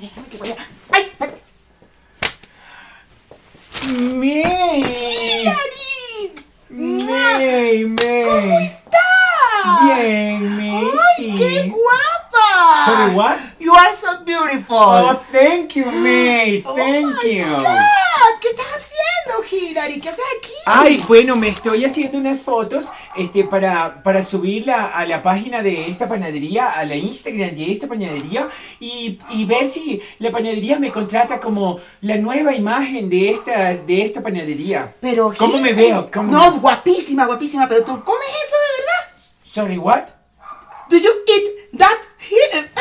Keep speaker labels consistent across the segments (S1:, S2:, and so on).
S1: Déjame que. espérate.
S2: May.
S1: ¡Cari!
S2: May, May.
S1: ¿Cómo estás?
S2: Bien, May,
S1: ¡Ay,
S2: sí.
S1: qué guapa!
S2: Sorry, what?
S1: You are so beautiful.
S2: Oh, thank you, May.
S1: Oh
S2: Thank
S1: my
S2: you.
S1: God. ¿Qué estás haciendo, Hilary? ¿Qué haces aquí?
S2: Ay, bueno, me estoy haciendo unas fotos este, para, para subirla a la página de esta panadería, a la Instagram de esta panadería y, y ver si la panadería me contrata como la nueva imagen de esta, de esta panadería.
S1: Pero,
S2: ¿Cómo me veo? ¿Cómo
S1: no,
S2: me-
S1: guapísima, guapísima, pero tú comes eso de verdad.
S2: Sorry, what?
S1: Do you eat that here?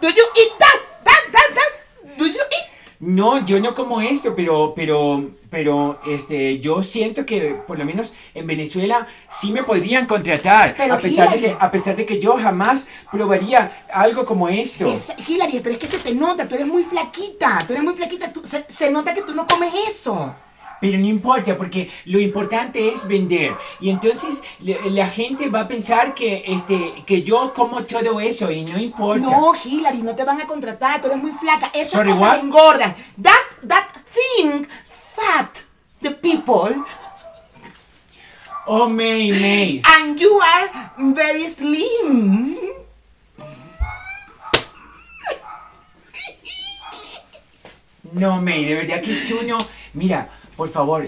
S1: Do you eat that? That, that, that? Do you eat?
S2: No, yo no como esto, pero, pero, pero, este, yo siento que por lo menos en Venezuela sí me podrían contratar,
S1: Pero,
S2: a pesar de que, a pesar de que yo jamás probaría algo como esto.
S1: Es, Hilary, pero es que se te nota, tú eres muy flaquita, tú eres muy flaquita, tú- se, se nota que tú no comes eso.
S2: Pero no importa, porque lo importante es vender. Y entonces la gente va a pensar que, este, que yo como todo eso y no importa.
S1: No, Hilary, no te van a contratar, tú eres muy flaca, esas
S2: Sorry,
S1: cosas
S2: what?
S1: engordan. That, that thing, fat, the people,
S2: Oh, May, May.
S1: and you are very slim.
S2: No, May, de verdad que tú no... Mira, por favor,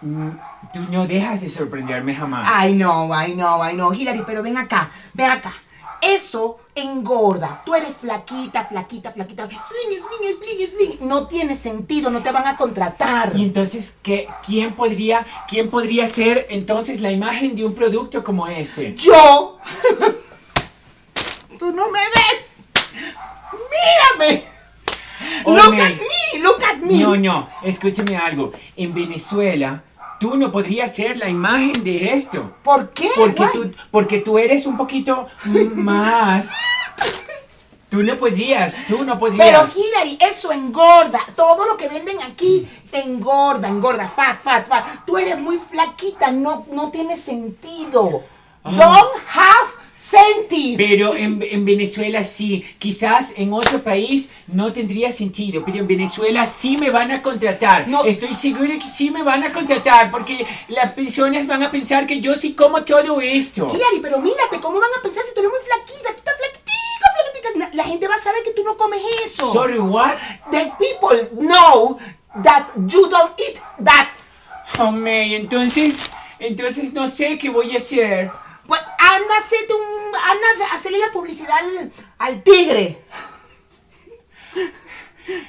S2: mm, tú no dejas de sorprenderme jamás.
S1: I know, I know, I know, Hilary, pero ven acá, ven acá. Eso engorda. Tú eres flaquita, flaquita, flaquita. Sling, sling, sling, sling. No tiene sentido, no te van a contratar.
S2: Y entonces, ¿qué, quién, podría, ¿quién podría ser entonces la imagen de un producto como este?
S1: Yo. Tú no me ves. Mírame. Look at me, look at me.
S2: No, no, escúchame algo. En Venezuela, tú no podrías ser la imagen de esto.
S1: ¿Por qué?
S2: Porque
S1: Why?
S2: tú, porque tú eres un poquito más. Tú no podrías, tú no
S1: Pero
S2: podrías.
S1: Hilary, eso engorda. Todo lo que venden aquí engorda, engorda, fat, fat, fat. Tú eres muy flaquita, no, no tiene sentido. Don't have sentido.
S2: Pero en, en Venezuela sí, quizás en otro país no tendría sentido, pero en Venezuela sí me van a contratar.
S1: No.
S2: Estoy seguro que sí me van a contratar porque las personas van a pensar que yo sí como todo esto.
S1: Hilary, pero mírate, ¿cómo van a pensar si tú eres muy flaquita? Tú estás flaquitica, flaquitica. La gente va a saber que tú no comes eso.
S2: Sorry, what?
S1: The people know that you don't eat that.
S2: Oh, May, entonces, entonces no sé qué voy a hacer.
S1: Anda un, anda a hacerle la publicidad al, al tigre.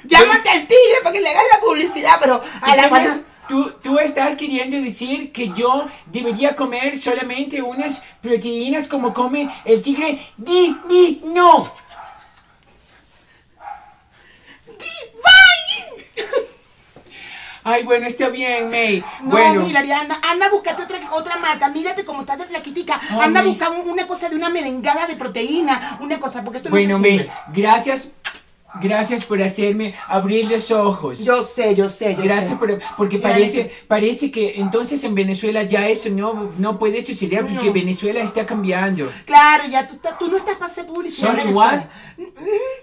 S1: Llámate al tigre para que le hagas la publicidad, pero a la mano-
S2: ¿tú, tú estás queriendo decir que yo debería comer solamente unas proteínas como come el tigre divino.
S1: Divine.
S2: Ay, bueno, está bien, May.
S1: No,
S2: bueno,
S1: Hilary, anda, anda a buscarte otra, otra marca. Mírate cómo estás de flaquitica.
S2: Ay,
S1: anda a
S2: mi-
S1: buscar un- una cosa de una merengada de proteína. Una cosa, porque esto
S2: bueno,
S1: no te
S2: May,
S1: sirve.
S2: gracias, gracias por hacerme abrir los ojos.
S1: Yo sé, yo sé, yo
S2: Gracias
S1: sé.
S2: por, porque parece, parece que entonces en Venezuela ya eso no, no puede suceder porque
S1: No.
S2: Venezuela está cambiando.
S1: Claro, ya tú, tú no estás para hacer publicidad. en
S2: Sorry,
S1: Venezuela. Mm,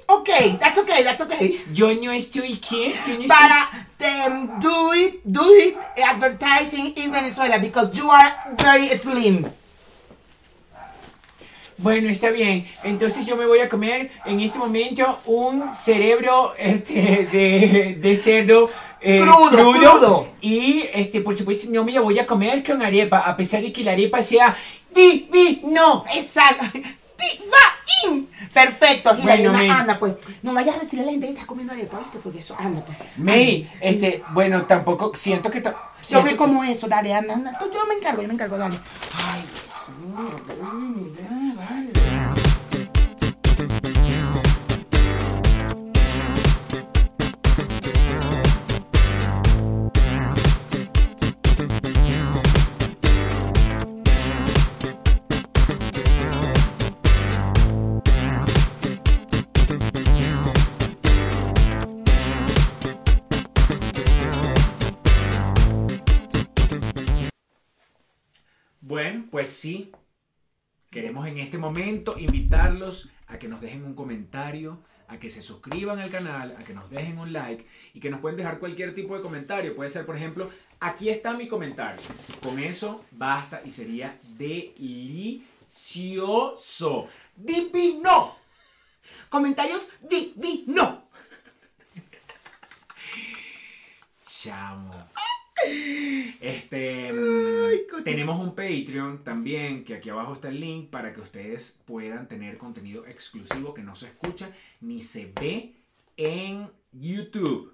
S1: Ok, that's okay, that's okay.
S2: Yo no estoy, ¿qué? No
S1: Para do it, do it advertising in Venezuela because you are very slim.
S2: Bueno, está bien. Entonces yo me voy a comer en este momento un cerebro este, de, de cerdo eh,
S1: Crudo, crudo.
S2: Y este, por supuesto no me lo voy a comer con arepa, a pesar de que la arepa sea divino.
S1: Exacto. Divine. Perfecto, Hilary.
S2: Bueno,
S1: anda, pues. No vayas a decirle a la gente que estás comiendo arepa, ¿viste? Porque eso, anda, pues.
S2: May, este, bueno, tampoco siento que... ta-
S1: Yo
S2: siento
S1: ve como eso, dale, anda, anda. Yo me encargo, yo me encargo, dale. Ay,
S2: Bueno, pues sí. Queremos en este momento invitarlos a que nos dejen un comentario, a que se suscriban al canal, a que nos dejen un like y que nos pueden dejar cualquier tipo de comentario. Puede ser, por ejemplo, aquí está mi comentario. Con eso basta y sería delicioso. Divino.
S1: Comentarios divino.
S2: Chamo. Este
S1: Ay,
S2: tenemos un Patreon también, que aquí abajo está el link para que ustedes puedan tener contenido exclusivo que no se escucha ni se ve en YouTube.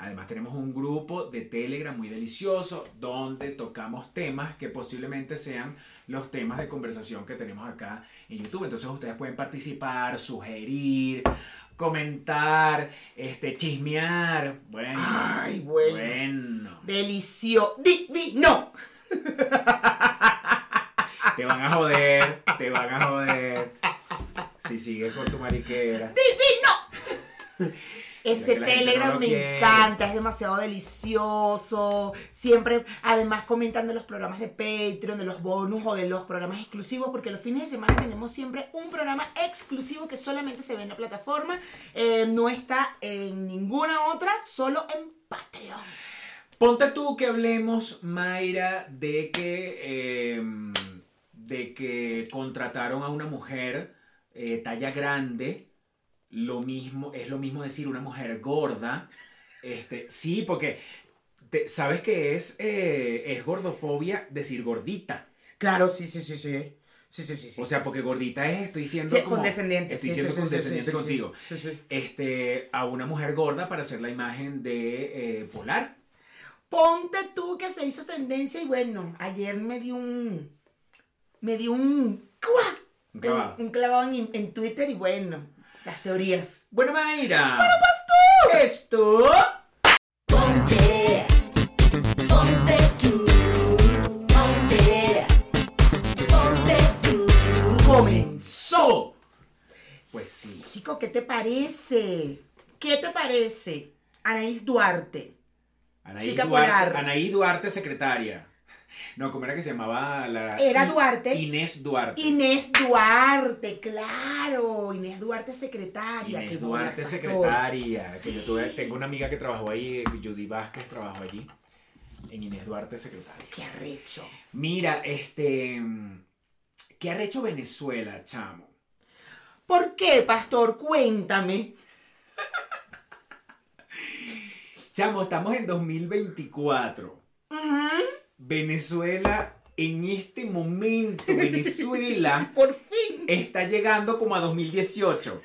S2: Además tenemos un grupo de Telegram muy delicioso donde tocamos temas que posiblemente sean los temas de conversación que tenemos acá en YouTube. Entonces ustedes pueden participar, sugerir, comentar, este, chismear. Bueno,
S1: Ay, bueno.
S2: bueno.
S1: Delicioso. Divino.
S2: Te van a joder, te van a joder. Si sigues con tu mariquera.
S1: Divino. Ese Telegram
S2: no
S1: me
S2: quiere.
S1: encanta, es demasiado delicioso. Siempre, además, comentan de los programas de Patreon, de los bonus o de los programas exclusivos, porque los fines de semana tenemos siempre un programa exclusivo que solamente se ve en la plataforma. Eh, no está en ninguna otra, solo en Patreon.
S2: Ponte tú que hablemos, Mayra, de que, eh, de que contrataron a una mujer eh, talla grande. Lo mismo, es lo mismo decir una mujer gorda. Este, sí, porque te- sabes que es, eh, es gordofobia decir gordita.
S1: Claro, sí, sí, sí, sí. Sí, sí, sí. sí.
S2: O sea, porque gordita es, estoy siendo
S1: Sí,
S2: como-
S1: condescendiente.
S2: Estoy
S1: sí,
S2: siendo condescendiente contigo.
S1: Sí, sí.
S2: Este, a una mujer gorda para hacer la imagen de eh, polar.
S1: Ponte tú que se hizo tendencia y bueno, ayer me dio un. Me dio un. ¡cuá!
S2: Un clavado.
S1: Un, un clavado en, en Twitter y bueno, las teorías.
S2: Bueno, Mayra. Bueno, pastor. Esto.
S3: Ponte, ponte tú, ponte, ponte tú.
S2: Comenzó. Pues sí.
S1: Chico, ¿qué te parece? ¿Qué te parece? Anaís Duarte.
S2: Anaís
S1: Chica
S2: Duarte,
S1: polar.
S2: Anaís Duarte, secretaria. No, ¿cómo era que se llamaba la.
S1: Era Duarte.
S2: Inés Duarte.
S1: Inés Duarte, claro. Inés Duarte, secretaria.
S2: Inés Duarte, secretaria. Que yo tuve, tengo una amiga que trabajó ahí, Judy Vázquez trabajó allí. En Inés Duarte, secretaria.
S1: Qué arrecho.
S2: Mira, este. ¿Qué ha hecho Venezuela, chamo?
S1: ¿Por qué, pastor? Cuéntame.
S2: Chamo, estamos en 2024.
S1: Ujú,
S2: Venezuela, en este momento, Venezuela
S1: Por fin.
S2: está llegando como a 2018.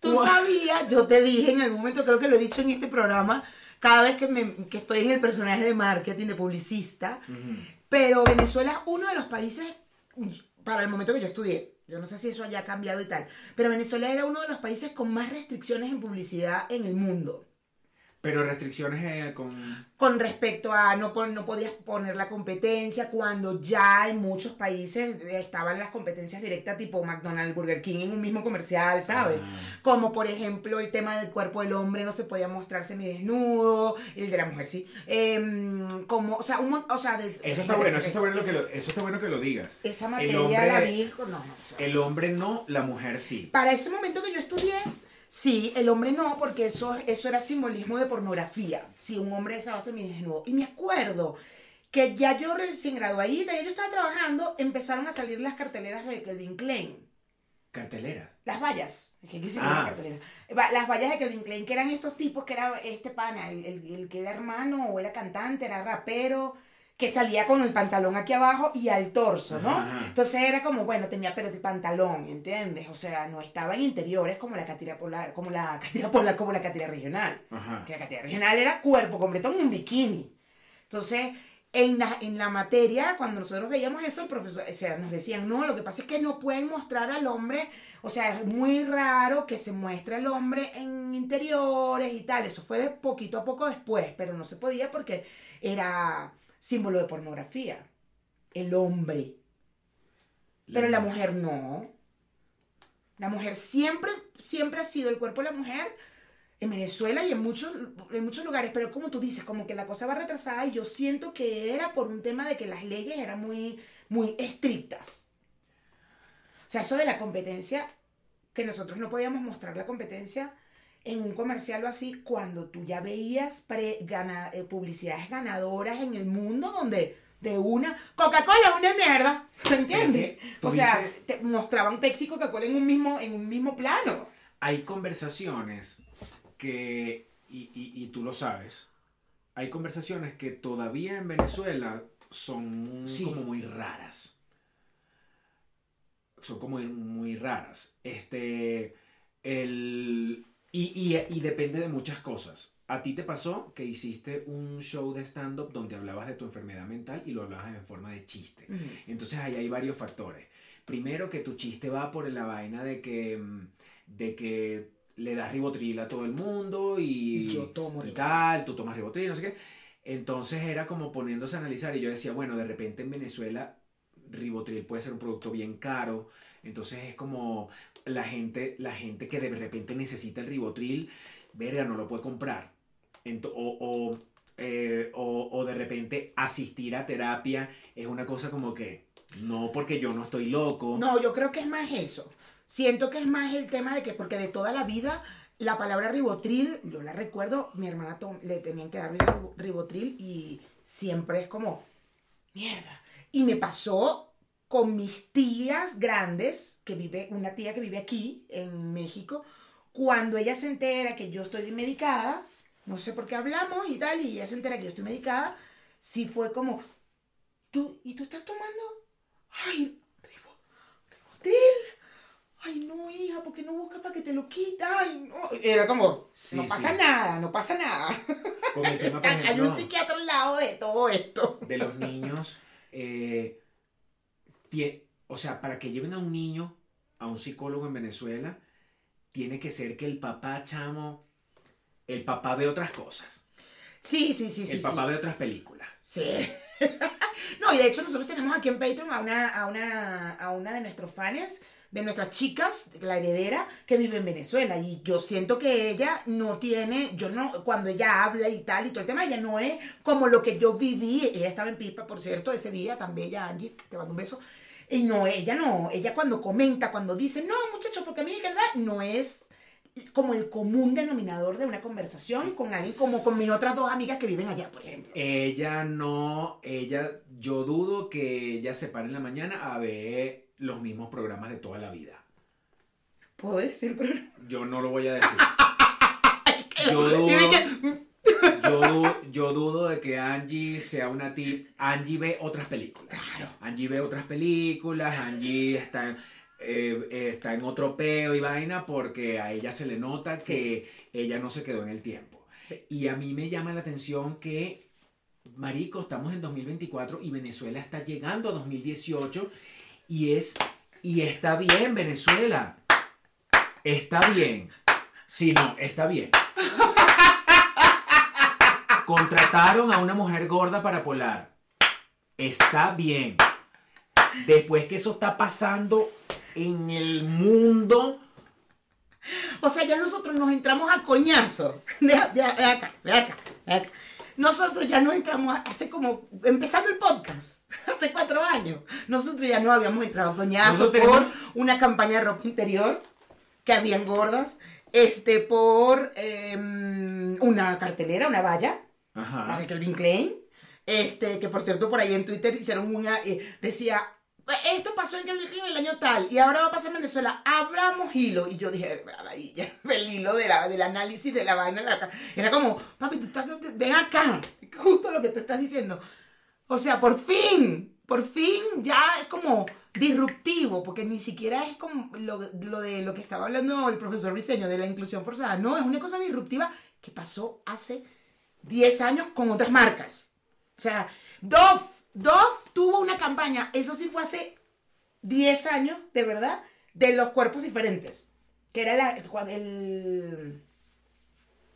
S1: Tú sabías, yo te dije en algún momento, creo que lo he dicho en este programa, cada vez que, me, que estoy en el personaje de marketing, de publicista, pero Venezuela es uno de los países, para el momento que yo estudié, yo no sé si eso haya cambiado y tal, pero Venezuela era uno de los países con más restricciones en publicidad en el mundo.
S2: Pero restricciones eh, con.
S1: Con respecto a no, pon- no podías poner la competencia cuando ya en muchos países estaban las competencias directas tipo McDonald's, Burger King en un mismo comercial, ¿sabes?
S2: Ah.
S1: Como por ejemplo el tema del cuerpo del hombre no se podía mostrar semidesnudo, el de la mujer sí. Em, como, o sea, un, o sea, de,
S2: Eso está bueno, eso está bueno, que lo, eso está bueno que lo digas.
S1: Esa materia
S2: hombre-
S1: la vi, no, no, o sea,
S2: El hombre no, la mujer sí.
S1: para ese momento que yo estudié, sí, el hombre no, porque eso, eso era simbolismo de pornografía. Si un hombre estaba semidesnudo. Y me acuerdo que ya yo recién graduadita, ya yo estaba trabajando, empezaron a salir las carteleras de Kelvin Klein.
S2: Carteleras.
S1: Las vallas, quise
S2: Ah.
S1: la cartelera. Va- Las vallas de Kelvin Klein, que eran estos tipos que era este pana, el, el- el que era hermano o era cantante, era rapero, que salía con el pantalón aquí abajo y al torso, ¿no?
S2: Ajá.
S1: Entonces era como, bueno, tenía pero de pantalón, ¿entiendes? O sea, no estaba en interiores como la catira polar, como la catira polar, como la catira regional.
S2: Ajá.
S1: Que la catira regional era cuerpo completo en un bikini. Entonces, en la, en la materia, cuando nosotros veíamos eso, el profesor, o sea, nos decían, no, lo que pasa es que no pueden mostrar al hombre, o sea, es muy raro que se muestre al hombre en interiores y tal. Eso fue de poquito a poco después, pero no se podía porque era símbolo de pornografía. El hombre. Pero la mujer no. La mujer siempre, siempre ha sido el cuerpo de la mujer en Venezuela y en muchos, en muchos lugares, pero como tú dices, como que la cosa va retrasada y yo siento que era por un tema de que las leyes eran muy, muy estrictas. O sea, eso de la competencia, que nosotros no podíamos mostrar la competencia en un comercial o así, cuando tú ya veías pre- gana- eh, publicidades ganadoras en el mundo donde de una, Coca-Cola es una mierda, ¿se entiende? O sea, te mostraban Pepsi y Coca-Cola en un mismo, en un mismo plano.
S2: Hay conversaciones que, y, y- y tú lo sabes, hay conversaciones que todavía en Venezuela son
S1: Sí.
S2: como muy raras. Son como muy raras. Este, el, y, y- y depende de muchas cosas. A ti te pasó que hiciste un show de stand-up donde hablabas de tu enfermedad mental y lo hablabas en forma de chiste. Entonces ahí hay varios factores. Primero que tu chiste va por la vaina de que, mm, de que le das ribotril a todo el mundo y,
S1: Yo tomo
S2: y tal, tú tomas ribotril, no sé qué. Entonces era como poniéndose a analizar y yo decía, bueno, de repente en Venezuela ribotril puede ser un producto bien caro. Entonces es como la gente, la gente que de repente necesita el ribotril, verga, no lo puede comprar. O, o, eh, o- o de repente asistir a terapia es una cosa como que no porque yo no estoy loco.
S1: No, yo creo que es más eso. Siento que es más el tema de que, porque de toda la vida, la palabra ribotril, yo la recuerdo, mi hermana tom- le tenían que dar ribo- ribotril y siempre es como, mierda. Y me pasó con mis tías grandes, que vive, una tía que vive aquí, en México, cuando ella se entera que yo estoy medicada, no sé por qué hablamos y tal, y ella se entera que yo estoy medicada, sí fue como, ¿tú, ¿y tú estás tomando? Ay, ribo, ribotril. Ay, no, hija, ¿por qué no buscas para que te lo quita? Ay, no. Era como,
S2: Sí,
S1: no
S2: sí.
S1: pasa nada, no pasa nada.
S2: Tema, por
S1: Hay un
S2: ejemplo,
S1: psiquiatra al lado de todo esto.
S2: de los niños, eh, o sea, para que lleven a un niño a un psicólogo en Venezuela, tiene que ser que el papá, chamo, el papá ve otras cosas.
S1: Sí, sí, sí, sí.
S2: el papá
S1: sí.
S2: ve otras películas.
S1: Sí. no, y de hecho nosotros tenemos aquí en Patreon a una, a una, a una de nuestros fans, de nuestras chicas, la heredera, que vive en Venezuela. Y yo siento que ella no tiene, yo no, cuando ella habla y tal y todo el tema, ella no es como lo que yo viví. Ella estaba en Pipa, por cierto, ese día, tan bella, Angie, te mando un beso. Y no, ella no, ella cuando comenta, cuando dice, no, muchachos, porque a mí, ¿verdad? No es como el común denominador de una conversación con alguien como con mis otras dos amigas que viven allá, por ejemplo.
S2: Ella no, ella, yo dudo que ella se pare en la mañana a ver los mismos programas de toda la vida.
S1: ¿Puedo decir programa?
S2: Yo no lo voy a decir. Yo dudo, yo, yo dudo de que Angie sea una tip. Angie ve otras películas.
S1: Claro.
S2: Angie ve otras películas, Angie está, eh, eh, está en otro peo y vaina porque a ella se le nota que ella no se quedó en el tiempo.
S1: Sí.
S2: Y a mí me llama la atención que, Marico, estamos en 2024 y Venezuela está llegando a 2018 y es y está bien Venezuela. Está bien. Sí, no, está bien. Contrataron a una mujer gorda para polar. Está bien. Después que eso está pasando en el mundo,
S1: O sea, ya nosotros nos entramos a coñazo. Ve acá, ve acá, ve acá. Nosotros ya nos entramos hace como, empezando el podcast, hace cuatro años. Nosotros ya no habíamos entrado a coñazo por una campaña de ropa interior, que habían gordas, este, por em, una cartelera, una valla, la
S2: Ajá.
S1: de Calvin Klein, este, que por cierto por ahí en Twitter hicieron una, eh, decía, esto pasó en Calvin Klein el año tal, y ahora va a pasar en Venezuela, abramos hilo, y yo dije, el hilo de la, del análisis de la vaina, la era como, papi, tú estás, ven acá, justo lo que tú estás diciendo, o sea, por fin, por fin ya es como disruptivo, porque ni siquiera es como lo, lo de lo que estaba hablando el profesor Briseño de la inclusión forzada, no, es una cosa disruptiva que pasó hace 10 años con otras marcas. O sea, Dove, Dove tuvo una campaña, eso sí fue hace 10 años, de verdad, de los cuerpos diferentes. Que era la, el,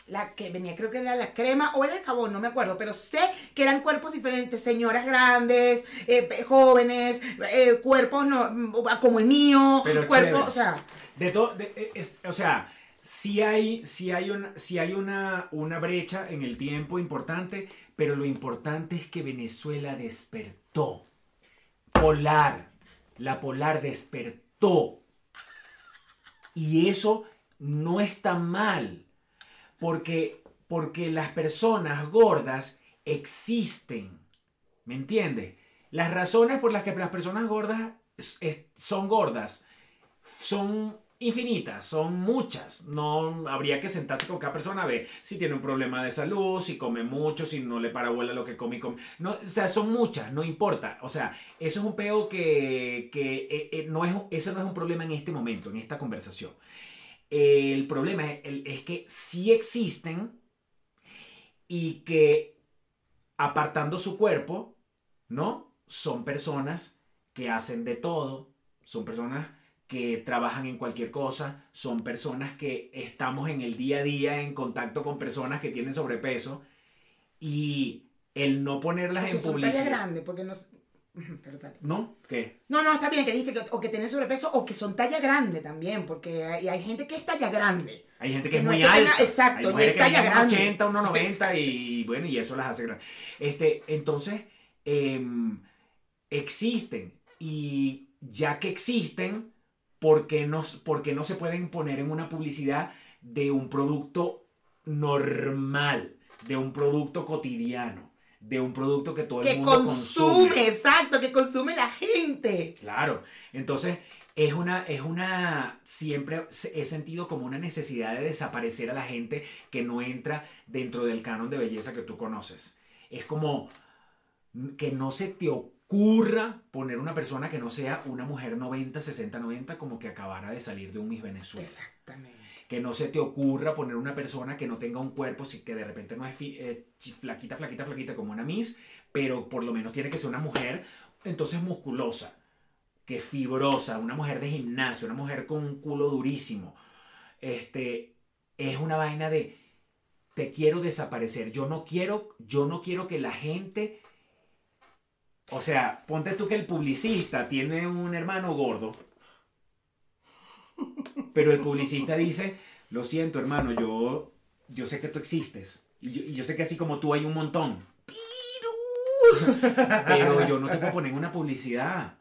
S1: la que venía, creo que era la crema o era el jabón, no me acuerdo, pero sé que eran cuerpos diferentes, señoras grandes, eh, jóvenes, eh, cuerpos no, como el mío,
S2: Pero
S1: cuerpos,
S2: chévere.
S1: o sea,
S2: De todo, de- es- o sea, sí hay, hay, una, hay una, una brecha en el tiempo importante, pero lo importante es que Venezuela despertó. Polar, la polar despertó. Y eso no está mal, porque, porque las personas gordas existen. ¿Me entiendes? Las razones por las que las personas gordas son gordas son infinitas, son muchas. No habría que sentarse con cada persona a ver si tiene un problema de salud, si come mucho, si no le para lo que come y come. No, o sea, son muchas, no importa. O sea, eso es un peo que, que eh, eh, no es, eso no es un problema en este momento, en esta conversación. El problema es, es que sí existen y que apartando su cuerpo, ¿no? Son personas que hacen de todo, son personas que trabajan en cualquier cosa, son personas que estamos en el día a día en contacto con personas que tienen sobrepeso y el no ponerlas
S1: Que
S2: en
S1: son
S2: publicidad.
S1: grande, porque no...
S2: ¿No? ¿Qué?
S1: No, no, está bien que dijiste que, o que tienen sobrepeso o que son talla grande también, porque hay, hay gente que es talla grande.
S2: Hay gente que,
S1: Que
S2: es
S1: no
S2: muy
S1: es que tenga-
S2: alta.
S1: exacto,
S2: Hay
S1: y es talla grande.
S2: 80, 1,90
S1: Exacto.
S2: y bueno, y eso las hace grandes. Este, entonces, em, existen. Y ya que existen, ¿por qué, no, por qué no se pueden poner en una publicidad de un producto normal, de un producto cotidiano, de un producto que todo el
S1: Que
S2: mundo
S1: consume, exacto, que consume la gente.
S2: Claro, entonces es una, es una, siempre he sentido como una necesidad de desaparecer a la gente que no entra dentro del canon de belleza que tú conoces. Es como que no se te ocurra poner una persona que no sea una mujer 90, 60, 90 como que acabara de salir de un Miss Venezuela.
S1: Exactamente.
S2: Que no se te ocurra poner una persona que no tenga un cuerpo, que de repente no es fi- eh, flaquita, flaquita, flaquita como una Miss, pero por lo menos tiene que ser una mujer entonces musculosa, que fibrosa, una mujer de gimnasio, una mujer con un culo durísimo. Este es una vaina de te quiero desaparecer. Yo no quiero, yo no quiero que la gente o sea, ponte tú que el publicista tiene un hermano gordo. Pero el publicista dice, lo siento hermano, yo, yo sé que tú existes. Y yo, y yo sé que así como tú hay un montón. Pero yo no te puedo poner una publicidad.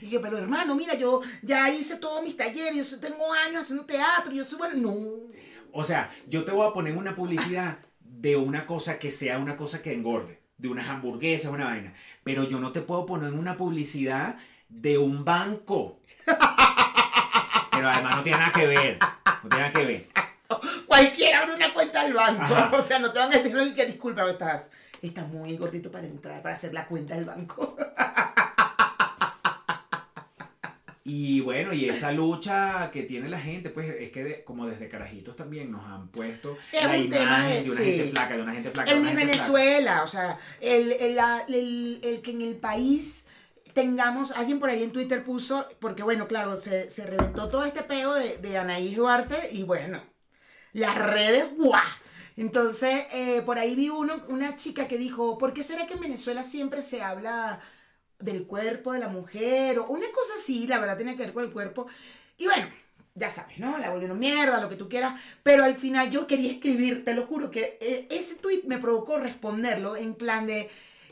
S1: Y dije, pero hermano, mira, yo ya hice todos mis talleres, yo tengo años haciendo teatro, yo soy bueno. No.
S2: O sea, yo te voy a poner una publicidad de una cosa que sea una cosa que engorde. De unas hamburguesas, una vaina. Pero yo no te puedo poner en una publicidad de un banco. Pero además no tiene nada que ver. No tiene nada que ver.
S1: Cualquiera abre una cuenta del banco.
S2: Ajá.
S1: O sea, no te van a decir "No, que disculpa, estás, estás muy gordito para entrar, para hacer la cuenta del banco.
S2: Y bueno, y esa lucha que tiene la gente, pues es que de- como desde carajitos también nos han puesto
S1: Es
S2: la imagen
S1: de-
S2: de una
S1: sí.
S2: gente flaca, de una gente flaca.
S1: En mi
S2: flaca.
S1: Venezuela, o sea, el, el, el- el que en el país tengamos, alguien por ahí en Twitter puso, porque bueno, claro, se, se reventó todo este peo de, de Anaís Duarte y bueno, las redes, ¡guau! Entonces, eh, por ahí vi uno, una chica que dijo, ¿por qué será que en Venezuela siempre se habla del cuerpo de la mujer? O una cosa así, la verdad tiene que ver con el cuerpo. Y bueno, ya sabes, ¿no? La volvieron mierda, lo que tú quieras. Pero al final yo quería escribir, te lo juro, que eh, ese tweet me provocó responderlo en plan de...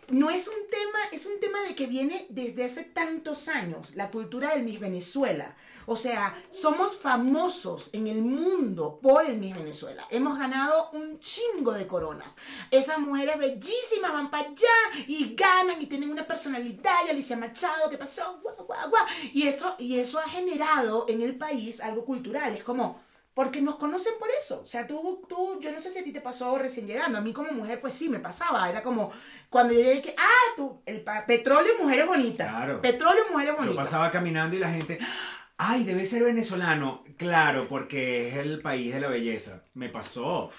S1: No es un tema, es un tema de que viene desde hace tantos años, la cultura del Miss Venezuela. O sea, somos famosos en el mundo por el Miss Venezuela. Hemos ganado un chingo de coronas. Esas mujeres bellísimas van para allá y ganan y tienen una personalidad. Y Alicia Machado, ¿qué pasó? Guau, guau, guau. Y eso, y eso ha generado en el país algo cultural. Es como, porque nos conocen por eso. O sea, tú, tú, yo no sé si a ti te pasó recién llegando. A mí como mujer, pues sí, me pasaba. Era como cuando yo llegué que, ah, tú, el petróleo y mujeres bonitas.
S2: Claro.
S1: Petróleo y mujeres
S2: Yo
S1: bonitas.
S2: pasaba caminando y la gente, ay, debe ser venezolano. Claro, porque es el país de la belleza. Me pasó.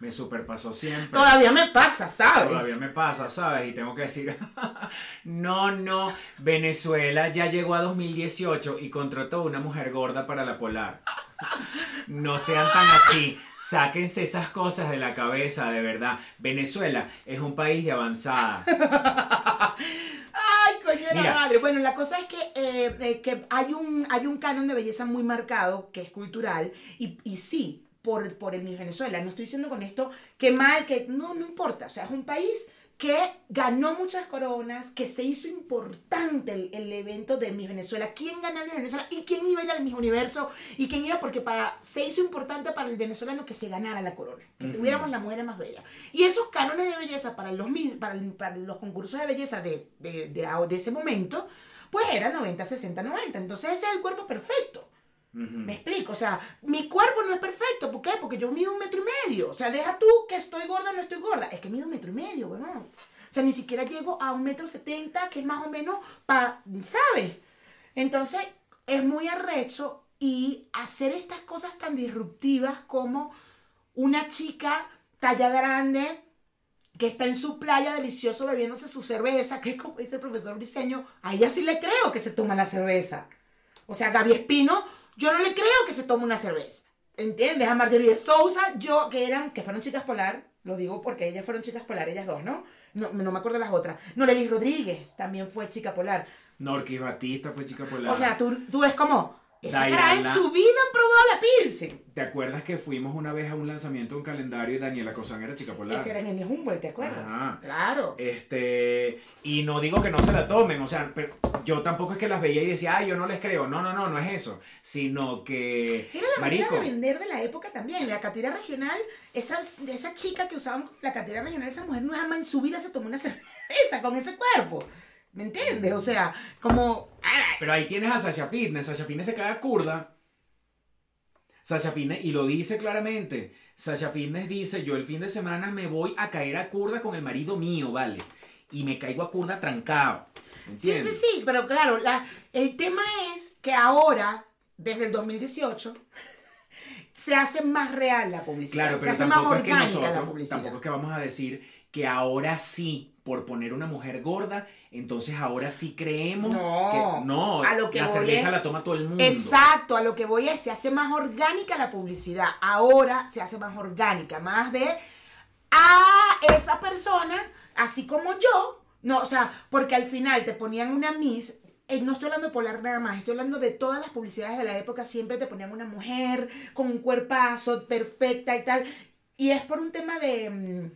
S2: Me superpasó siempre.
S1: Todavía me pasa, ¿sabes?
S2: Todavía me pasa, ¿sabes? Y tengo que decir, no, no, Venezuela ya llegó a 2018 y contrató una mujer gorda para la polar. No sean tan así, sáquense esas cosas de la cabeza, de verdad. Venezuela es un país de avanzada.
S1: Ay, coño de la
S2: Mira.
S1: madre. Bueno, la cosa es que, eh, eh, que hay, un, hay un canon de belleza muy marcado, que es cultural, y, y sí, por, por el Venezuela. No estoy diciendo con esto que mal, que no, no importa. O sea, es un país que ganó muchas coronas, que se hizo importante el, el evento de Miss Venezuela. ¿Quién ganó Miss Venezuela? ¿Y quién iba a ir al Miss Universo? ¿Y quién iba? Porque para, se hizo importante para el venezolano que se ganara la corona, que tuviéramos la mujer más bella. Y esos cánones de belleza para los, para, para los concursos de belleza de, de, de, de ese momento, pues era 90, 60, 90. Entonces ese es el cuerpo perfecto. Me explico, o sea, mi cuerpo no es perfecto, ¿por qué? Porque yo mido un metro y medio, o sea, deja tú que estoy gorda o no estoy gorda, es que mido un metro y medio, weón. O sea, ni siquiera llego a un metro setenta, que es más o menos para, ¿sabes? Entonces, es muy arrecho y hacer estas cosas tan disruptivas como una chica talla grande que está en su playa delicioso bebiéndose su cerveza, que es como dice el profesor Briseño, a ella sí le creo que se toma la cerveza. O sea, Gaby Espino, yo no le creo que se tome una cerveza. ¿Entiendes? A Marjorie de Sousa, yo, que eran, que fueron chicas polar, lo digo porque ellas fueron chicas polar, ellas dos, ¿no? No, no me acuerdo las otras. Norelis Rodríguez también fue chica polar.
S2: Norquis Batista fue chica polar.
S1: O sea, tú, tú ves como, esa cara en su vida han probado la Pilsen.
S2: ¿Te acuerdas que fuimos una vez a un lanzamiento de un calendario y Daniela Cosán era chica polar?
S1: Ese era en el Humboldt, ¿te acuerdas?
S2: Ajá.
S1: Claro.
S2: Este, y no digo que no se la tomen, o sea, pero yo tampoco es que las veía y decía, ay, yo no les creo. No, no, no, no es eso. Sino que,
S1: Era la
S2: marico,
S1: manera de vender de la época también. La catira regional, esa, esa chica que usaban la catira regional, esa mujer no jamás en su vida se tomó una cerveza con ese cuerpo. ¿Me entiendes? O sea, como.
S2: pero ahí tienes a Sasha Fitness. Sasha Fitness se cae curda. Sasha Fitness, y lo dice claramente. Sasha Fitness dice, yo el fin de semana me voy a caer a curda con el marido mío, ¿vale? Y me caigo a curda trancado. ¿me
S1: Sí, sí, sí, pero claro, la, el tema es que ahora, desde el 2018, se hace más real la publicidad.
S2: Claro,
S1: se hace más
S2: tampoco es que
S1: orgánica
S2: nosotros,
S1: la publicidad.
S2: tampoco es que vamos a decir que ahora sí, por poner una mujer gorda, entonces ahora sí creemos
S1: No,
S2: que no,
S1: a lo que
S2: la cerveza
S1: es-
S2: la toma todo el mundo.
S1: Exacto, a lo que voy es, se hace más orgánica la publicidad. Ahora se hace más orgánica, más de a esa persona, así como yo. No, o sea, porque al final te ponían una Miss. eh, no estoy hablando de Polar nada más, estoy hablando de todas las publicidades de la época. Siempre te ponían una mujer con un cuerpazo perfecta y tal. Y es por un tema de.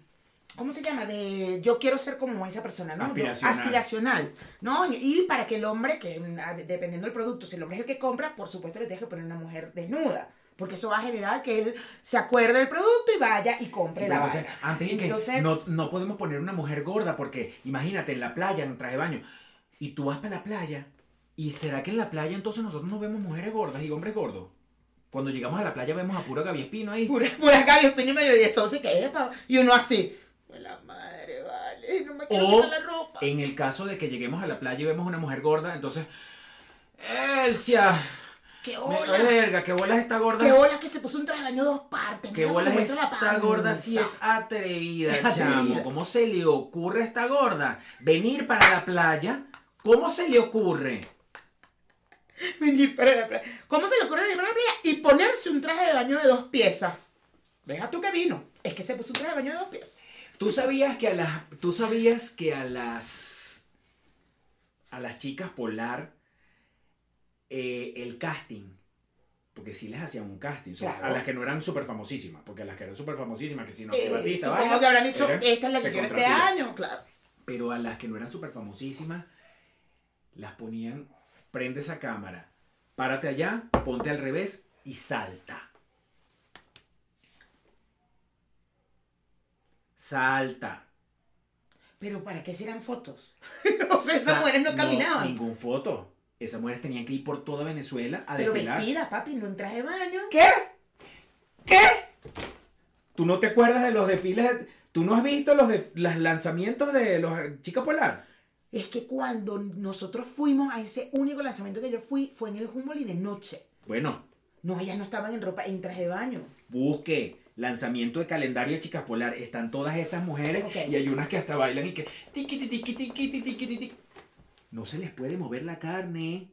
S1: ¿Cómo se llama? De yo quiero ser como esa persona, ¿no? Yo-
S2: Aspiracional.
S1: aspiracional, ¿no? Y para que el hombre, que mm, dependiendo del producto, si el hombre es el que compra, por supuesto le tienes que poner una mujer desnuda. Porque eso va a generar que él se acuerde del producto y vaya y compre
S2: Sí,
S1: la vaina.
S2: antes de que
S1: Entonces,
S2: no, no podemos poner una mujer gorda porque imagínate en la playa, en traje de baño, y tú vas para la playa, y será que en la playa entonces nosotros no vemos mujeres gordas y hombres gordos. Cuando llegamos a la playa vemos a puro Gaby Espino ahí.
S1: pura, pura Gaby Espino y mayoría de que es Y uno así, la madre, vale, no me quiero
S2: O
S1: quitar la ropa.
S2: en el caso de que lleguemos a la playa y vemos una mujer gorda, entonces, Elsia,
S1: ¡Qué
S2: me- verga, qué bolas esta gorda.
S1: ¡Qué hola que se puso un traje de baño dos partes!
S2: Qué
S1: mira
S2: bolas
S1: cómo muestra la
S2: esta gorda si es atrevida,
S1: Atrevida.
S2: chamo. ¿Cómo se le ocurre a esta gorda venir para la playa? ¿Cómo se le ocurre?
S1: Venir para la playa. ¿Cómo se le ocurre venir para la playa y ponerse un traje de baño de dos piezas? Deja tú que vino. Es que se puso un traje de baño de dos piezas.
S2: ¿Tú sabías que a las tú sabías que a las a las chicas polar eh, el casting porque sí les hacían un casting, a las que no eran súper famosísimas, porque a las que eran súper famosísimas, que si no,
S1: Eh,
S2: que Batista,
S1: supongo
S2: vaina,
S1: que habrán dicho,
S2: era-
S1: esta es la que quiero este año, claro.
S2: Pero a las que no eran súper famosísimas, las ponían, prende esa cámara, párate allá, ponte al revés y salta. Salta.
S1: Pero ¿para qué si eran fotos? o sea, esas
S2: Sa-
S1: mujeres no caminaban.
S2: ningún foto. Esas mujeres tenían que ir por toda Venezuela a
S1: pero
S2: desfilar.
S1: vestidas, papi, no en traje de baño.
S2: ¿Qué? ¿Qué? ¿Tú no te acuerdas de los desfiles? ¿Tú no has visto los, de, los lanzamientos de los Chica Polar?
S1: Es que cuando nosotros fuimos a ese único lanzamiento que yo fui, fue en el Humboldt y de noche.
S2: Bueno,
S1: No, ellas no estaban en ropa, en traje de baño.
S2: busque lanzamiento de calendario de Chicas Polar. Están todas esas mujeres y hay unas que hasta bailan y que tiqui, tiqui, tiqui, tiqui. No se les puede mover la carne.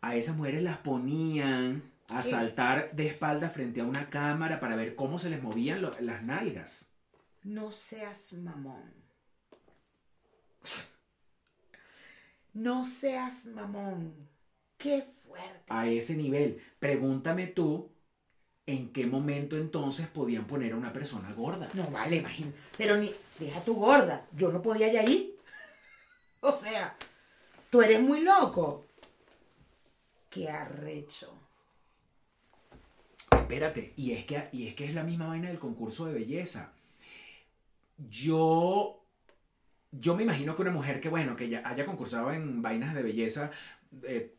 S2: A esas mujeres las ponían a saltar de espalda frente a una cámara para ver cómo se les movían lo- las nalgas.
S1: No seas mamón. No seas mamón. Qué fuerte.
S2: a ese nivel. Pregúntame tú ¿en qué momento entonces podían poner a una persona gorda?
S1: No vale, imagínate. Pero ni. Deja tu gorda. Yo no podía ir ahí. O sea, tú eres muy loco. Qué arrecho.
S2: Espérate, y es que, y es que es la misma vaina del concurso de belleza. Yo, yo me imagino que una mujer que, bueno, que ya haya concursado en vainas de belleza eh,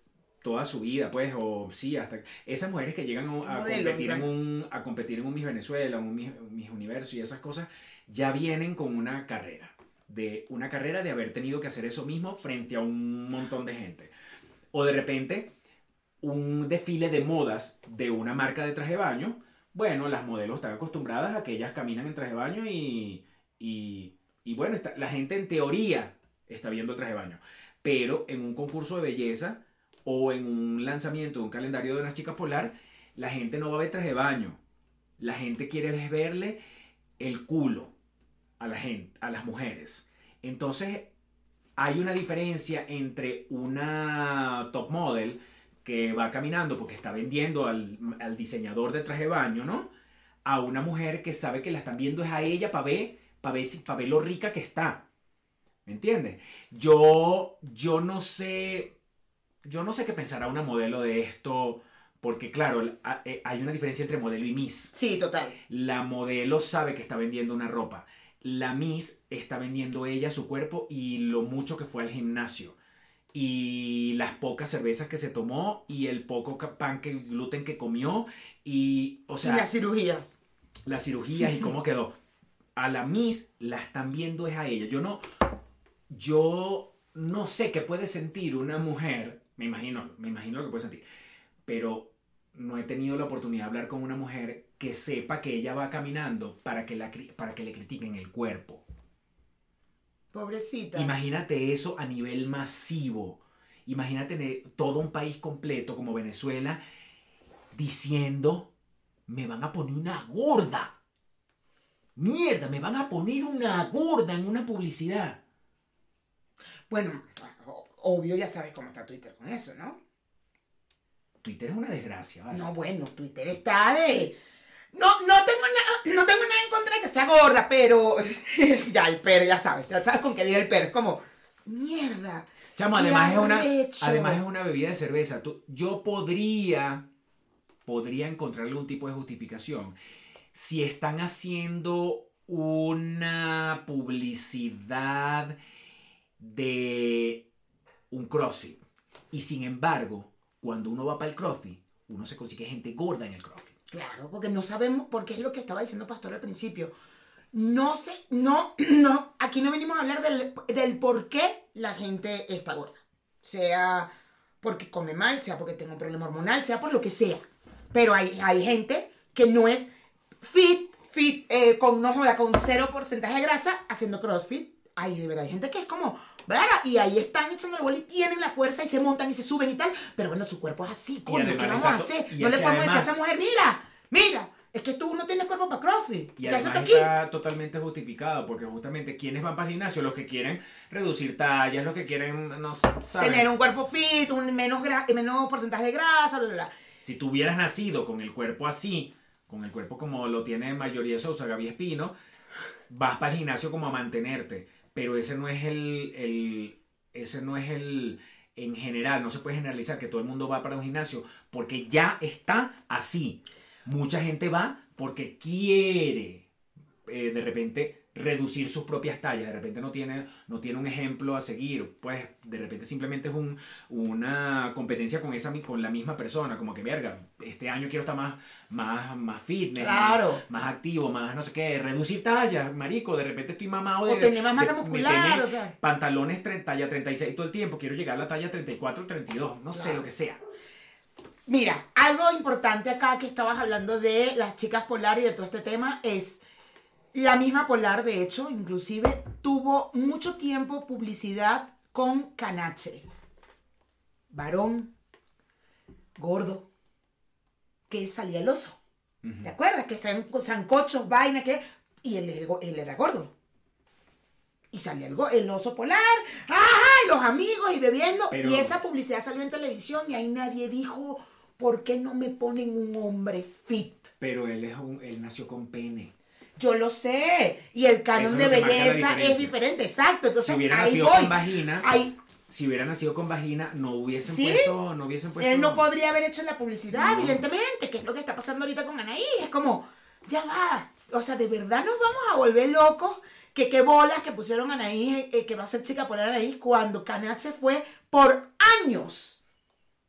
S2: toda su vida, pues, o sí, hasta esas mujeres que llegan a, competir en un, a competir en un Miss Venezuela, un Miss, un Miss Universo y esas cosas, ya vienen con una carrera, de una carrera de haber tenido que hacer eso mismo frente a un montón de gente. O de repente, un desfile de modas de una marca de traje de baño, bueno, las modelos están acostumbradas a que ellas caminan en traje de baño y, y, y bueno, está- la gente en teoría está viendo el traje de baño. Pero en un concurso de belleza o en un lanzamiento de un calendario de unas chicas polar, la gente no va a ver traje de baño. La gente quiere verle el culo a la gente, a las mujeres. Entonces, hay una diferencia entre una top model que va caminando porque está vendiendo al, al diseñador de traje de baño, ¿no? A una mujer que sabe que la están viendo es a ella para ver, para ver, ver lo rica que está. ¿Me entiendes? Yo, yo no sé, yo no sé qué pensará una modelo de esto, porque claro, eh, hay una diferencia entre modelo y miss.
S1: Sí, total.
S2: La modelo sabe que está vendiendo una ropa. La Miss está vendiendo ella su cuerpo y lo mucho que fue al gimnasio. Y las pocas cervezas que se tomó y el poco pan que gluten que comió. Y, o sea,
S1: y las cirugías.
S2: las cirugías y cómo quedó. A la Miss la están viendo es a ella. Yo no, yo no sé qué puede sentir una mujer. Me imagino, me imagino lo que puede sentir. Pero no he tenido la oportunidad de hablar con una mujer que sepa que ella va caminando para que, la, para que le critiquen el cuerpo.
S1: Pobrecita.
S2: Imagínate eso a nivel masivo. Imagínate todo un país completo como Venezuela diciendo, me van a poner una gorda. Mierda, me van a poner una gorda en una publicidad.
S1: Bueno, obvio ya sabes cómo está Twitter con eso, ¿no?
S2: Twitter es una desgracia, ¿vale?
S1: No, bueno, Twitter está de. No, no tengo nada, no tengo nada en contra de que sea gorda, pero. ya, el pero, ya sabes, ya sabes con qué viene el pero. Es como. Mierda.
S2: Chamo, además es, una,
S1: arrecho".
S2: además es una bebida de cerveza. Tú- yo podría, podría encontrar algún tipo de justificación si están haciendo una publicidad de un CrossFit. Y sin embargo, cuando uno va para el CrossFit, uno se consigue gente gorda en el CrossFit.
S1: Claro, porque no sabemos, porque es lo que estaba diciendo Pastor al principio. No sé, no, no, aquí no venimos a hablar del, del por qué la gente está gorda. Sea porque come mal, sea porque tenga un problema hormonal, sea por lo que sea. Pero hay, hay gente que no es fit, fit, eh, con, no joda, con cero porcentaje de grasa haciendo crossfit. Hay de verdad hay gente que es como, ¿verdad? Y ahí están echando el bol y tienen la fuerza y se montan y se suben y tal. Pero bueno, su cuerpo es así, coño, ¿qué vamos a hacer? No le podemos decir a esa mujer, mira, mira, es que tú no tienes cuerpo para CrossFit.
S2: Y
S1: ¿Qué haces tú
S2: además
S1: aquí?
S2: está totalmente justificado, porque justamente quienes van para el gimnasio, los que quieren reducir tallas, los que quieren, no.
S1: Tener un cuerpo fit, un menos, menos porcentaje de grasa, bla, bla, bla.
S2: Si tú hubieras nacido con el cuerpo así, con el cuerpo como lo tiene mayoría de Sousa, Gaby Espino, vas para el gimnasio como a mantenerte. Pero ese no es el, el- ese no es el, en general, no se puede generalizar que todo el mundo va para un gimnasio porque ya está así. Mucha gente va porque quiere eh, de repente reducir sus propias tallas, de repente no tiene, no tiene un ejemplo a seguir, pues de repente simplemente es un, una competencia con, esa, mi- con la misma persona, como que verga, este año quiero estar más, más, más fitness,
S1: Claro.
S2: más, más activo, más no sé qué, reducir tallas, marico, de repente estoy mamado de...
S1: O tener más masa
S2: de
S1: muscular, o sea.
S2: Pantalones tre- talla 36 todo el tiempo, quiero llegar a la talla 34, 32, no sé, lo que sea.
S1: Mira, algo importante acá que estabas hablando de las chicas polar y de todo este tema es la misma polar, de hecho, inclusive tuvo mucho tiempo publicidad con Canache. Varón, gordo, que salía el oso. ¿Te acuerdas? Que san- sancochos, vainas, que... Y él, él, él era gordo. Y salía el, oso polar, ¡ajá! Y los amigos y bebiendo.
S2: Pero-
S1: Y esa publicidad salió en televisión y ahí nadie dijo ¿por qué no me ponen un hombre fit?
S2: Pero él, es un, él nació con pene.
S1: Yo lo sé. Y el canon de belleza es diferente, exacto. Entonces,
S2: Si hubiera
S1: ahí
S2: nacido
S1: voy.
S2: con vagina,
S1: Ahí-
S2: si hubiera nacido con vagina, no hubiesen
S1: ¿Sí?
S2: puesto, no hubiesen puesto.
S1: él no podría haber hecho la publicidad,
S2: No.
S1: evidentemente, que es lo que está pasando ahorita con Anaí. Es como, ya va. O sea, de verdad nos vamos a volver locos. Que qué bolas que pusieron Anaí, eh, que va a ser chica polar Anaí, cuando Canache fue por años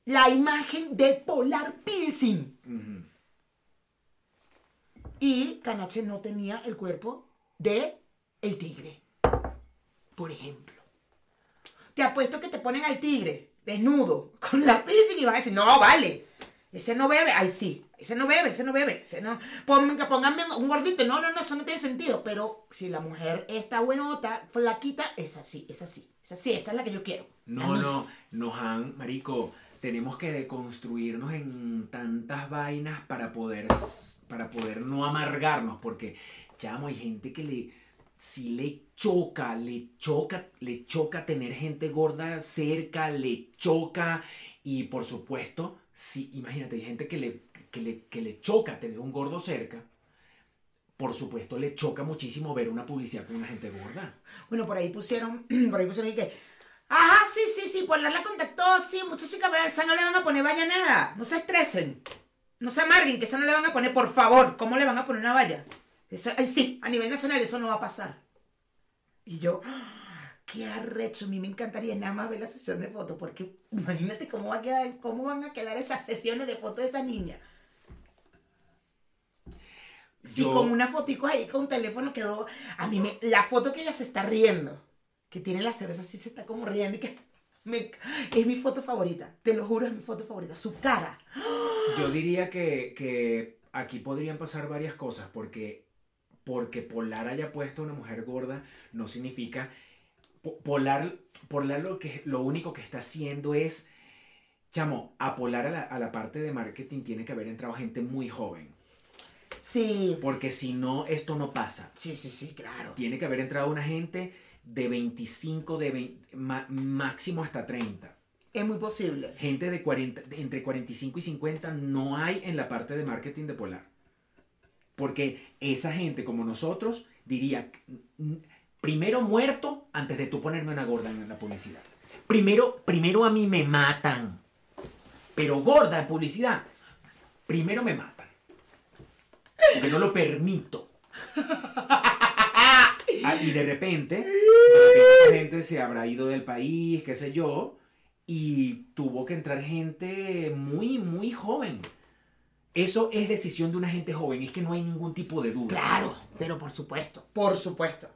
S1: la imagen de Polar Piercing.
S2: Ujú.
S1: Y Canache no tenía el cuerpo de el tigre, por ejemplo. Te apuesto que te ponen al tigre desnudo con la piercing y van a decir, no, vale, ese no bebe, ay sí, ese no bebe, ese no bebe, ese no, Pongan- pónganme un gordito, no, no, no, eso no tiene sentido, pero si la mujer está buenota, flaquita, es así, es así, es así, esa es la que yo quiero.
S2: No,
S1: La
S2: no, nos han, marico, tenemos que deconstruirnos en tantas vainas para poder, para poder no amargarnos, porque, chamo, hay gente que le, si le choca, le choca, le choca tener gente gorda cerca, le choca, y por supuesto, si, imagínate, hay gente que le, que le, que le choca tener un gordo cerca, por supuesto le choca muchísimo ver una publicidad con una gente gorda.
S1: Bueno, por ahí pusieron, por ahí pusieron que, ajá, sí, sí, sí, Polar la contactó, sí, muchas chicas, pero esa no le van a poner valla nada, no se estresen, no se amarguen, que esa no le van a poner, por favor, ¿cómo le van a poner una valla? Eso, ay, sí, a nivel nacional eso no va a pasar. Y yo, ¡ah! qué arrecho, a mí me encantaría nada más ver la sesión de fotos, porque imagínate cómo, va a quedar, cómo van a quedar esas sesiones de fotos de esa niña. Sí,
S2: Yo-
S1: con una fotico ahí con un teléfono quedó. A mí me. La foto que ella se está riendo. Que tiene la cerveza así se está como riendo y que. Me- es mi foto favorita. Te lo juro, es mi foto favorita. Su cara.
S2: Yo diría que, que aquí podrían pasar varias cosas, porque, porque Polar haya puesto a una mujer gorda no significa... Po- Polar, Polar lo, que, lo único que está haciendo es, chamo, a Polar a la, a la parte de marketing tiene que haber entrado gente muy joven,
S1: Sí.
S2: porque si no, esto no pasa.
S1: Sí, sí, sí, claro.
S2: Tiene que haber entrado una gente de 25, de 20, ma- máximo hasta 30.
S1: Es muy posible.
S2: Gente de 40, de entre 45 y 50 no hay en la parte de marketing de Polar. Porque esa gente como nosotros diría, "Mm, primero muerto antes de tú ponerme una gorda en la publicidad. Primero, primero a mí me matan. Pero gorda en publicidad, primero me matan. Porque no lo permito. Ah, y de repente, de repente esa gente se habrá ido del país, qué sé yo, y tuvo que entrar gente muy, muy joven. Eso es decisión de una gente joven, es que no hay ningún tipo de duda.
S1: Claro, pero por supuesto. Por supuesto.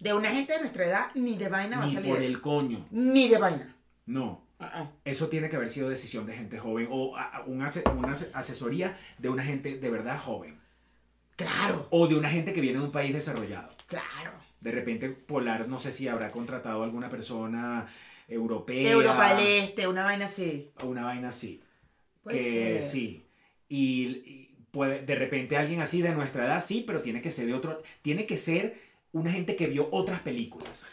S1: De una gente de nuestra edad, ni de vaina va a
S2: Ni
S1: salir
S2: por
S1: eso.
S2: el coño.
S1: Ni de vaina.
S2: No.
S1: Ah.
S2: Eso tiene que haber sido decisión de gente joven o una ase- asesoría de una gente de verdad joven.
S1: Claro,
S2: O de una gente que viene de un país desarrollado.
S1: claro.
S2: De repente Polar, no sé si habrá contratado a alguna persona europea.
S1: Europa del Este, una vaina así.
S2: una vaina así.
S1: Puede
S2: que
S1: ser.
S2: sí. Y, y puede, de repente alguien así de nuestra edad, sí, pero tiene que ser de otro. Tiene que ser una gente que vio otras películas.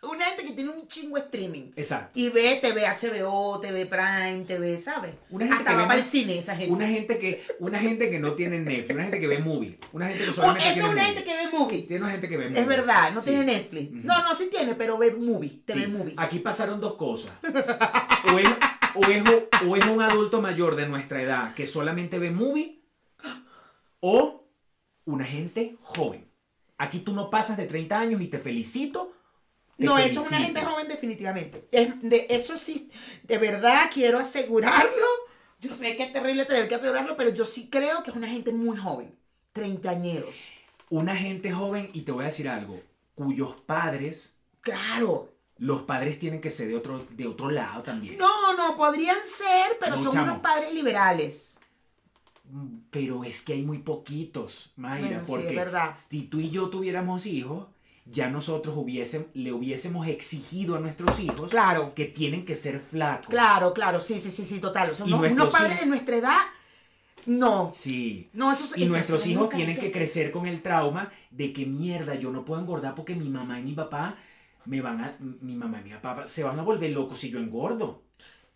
S1: Una gente que tiene un chingo streaming.
S2: Exacto.
S1: Y ve TV HBO, TV Prime, TV, ¿sabes?
S2: Una gente
S1: Hasta
S2: que
S1: va para el cine esa gente.
S2: Una gente que, una gente que no tiene Netflix, una gente que ve movie, una gente que
S1: Oh,
S2: solamente
S1: esa es
S2: tiene
S1: una
S2: movie.
S1: gente que ve movie.
S2: Tiene una gente que ve movie.
S1: Es verdad, no
S2: Sí.
S1: tiene Netflix. No, no, sí tiene, pero ve movie. TV
S2: Sí.
S1: movie.
S2: Aquí pasaron dos cosas. O es, o, es, o es un adulto mayor de nuestra edad que solamente ve movie, o una gente joven. Aquí tú no pasas de 30 años y te felicito.
S1: No, eso es una gente joven definitivamente. Es- de, eso sí, de verdad quiero asegurarlo. Yo sé que es terrible tener que asegurarlo, pero yo sí creo que es una gente muy joven. Treintañeros.
S2: Una gente joven, y te voy a decir algo, cuyos padres,
S1: Claro.
S2: los padres tienen que ser de otro, de otro lado también.
S1: No, no, podrían ser, pero
S2: No,
S1: son
S2: chamo.
S1: unos padres liberales.
S2: Pero es que hay muy poquitos, Mayra,
S1: Bueno, sí,
S2: porque
S1: es verdad.
S2: si tú y yo tuviéramos hijos, ya nosotros hubiésemos, le hubiésemos exigido a nuestros hijos
S1: Claro.
S2: que tienen que ser flacos.
S1: Claro, claro, sí, sí, sí, sí, total. O sea,
S2: Y
S1: unos, padres
S2: hijos-
S1: de nuestra edad, no.
S2: Sí.
S1: No, eso
S2: Y nuestros
S1: eso
S2: hijos tienen que crecer con el trauma de que mierda, yo no puedo engordar porque mi mamá y mi papá me van a, mi mamá y mi papá se van a volver locos si yo engordo.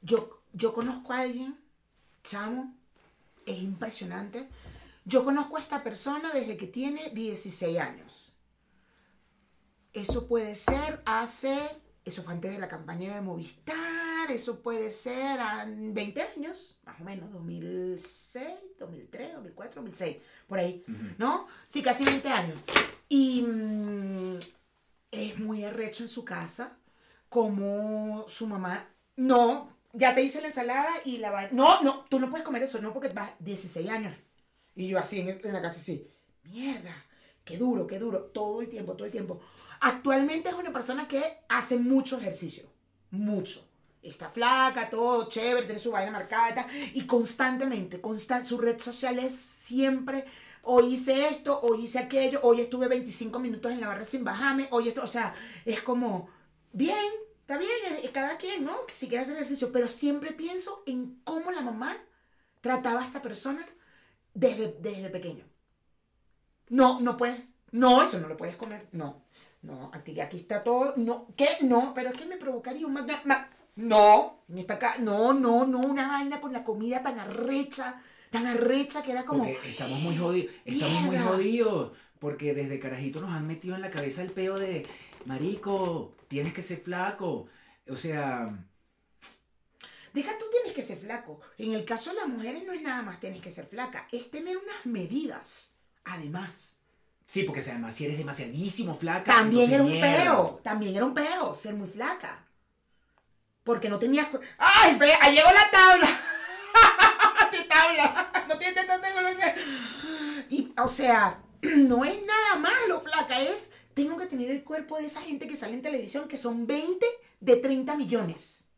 S1: Yo, yo conozco a alguien chamo, es impresionante. Yo conozco a esta persona desde que tiene 16 años. Eso puede ser hace, eso fue antes de la campaña de Movistar, eso puede ser a 20 años, más o menos, 2006, 2003, 2004, 2006, por ahí, ¿no? Sí, casi 20 años. Y mm, es muy arrecho en su casa, como su mamá, no, ya te hice la ensalada y la va... No, no, tú no puedes comer eso, no, porque vas 16 años. Y yo así en, en la casa, así, mierda, qué duro, qué duro, todo el tiempo, todo el tiempo. Actualmente es una persona que hace mucho ejercicio, mucho. Está flaca, todo chévere, tiene su vaina marcada y constantemente, constan su red social es siempre, hoy hice esto, hoy hice aquello, hoy estuve 25 minutos en la barra sin bajarme, hoy esto, o sea, es como, bien, está bien, es, es cada quien, ¿no? Que si quiere hacer ejercicio, pero siempre pienso en cómo la mamá trataba a esta persona desde, desde pequeño. No, no puedes. No, eso no lo puedes comer. No, no, aquí, aquí está todo. No, ¿qué? No, pero es que me provocaría un magna- ma- No, en esta ca- No, no, no, una vaina con la comida tan arrecha, tan arrecha que era como.
S2: Porque estamos muy jodidos, estamos muy jodidos, porque desde carajito nos han metido en la cabeza el peo de, marico, tienes que ser flaco, o sea,
S1: Deja, tú tienes que ser flaco. En el caso de las mujeres no es nada más tienes que ser flaca, es tener unas medidas. Además.
S2: sí, porque además si eres demasiadísimo flaca,
S1: También era un
S2: mierda.
S1: peo, también era un peo ser muy flaca. Porque no tenías... ¡Ay, ve! Ahí llegó la tabla! ¡Qué tabla! No tiene tanto tengo los Y, o sea, no es nada malo, flaca, es... Tengo que tener el cuerpo de esa gente que sale en televisión, que son 20 de 30 millones.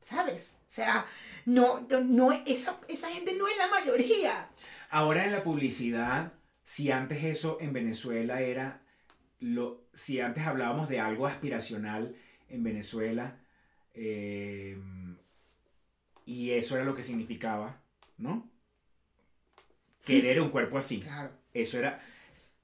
S1: ¿Sabes? O sea, no, no- esa, esa gente no es la mayoría.
S2: Ahora en la publicidad, si antes eso en Venezuela era lo, si antes hablábamos de algo aspiracional en Venezuela eh, y eso era lo que significaba, ¿no? Querer un cuerpo así.
S1: Claro.
S2: Eso era.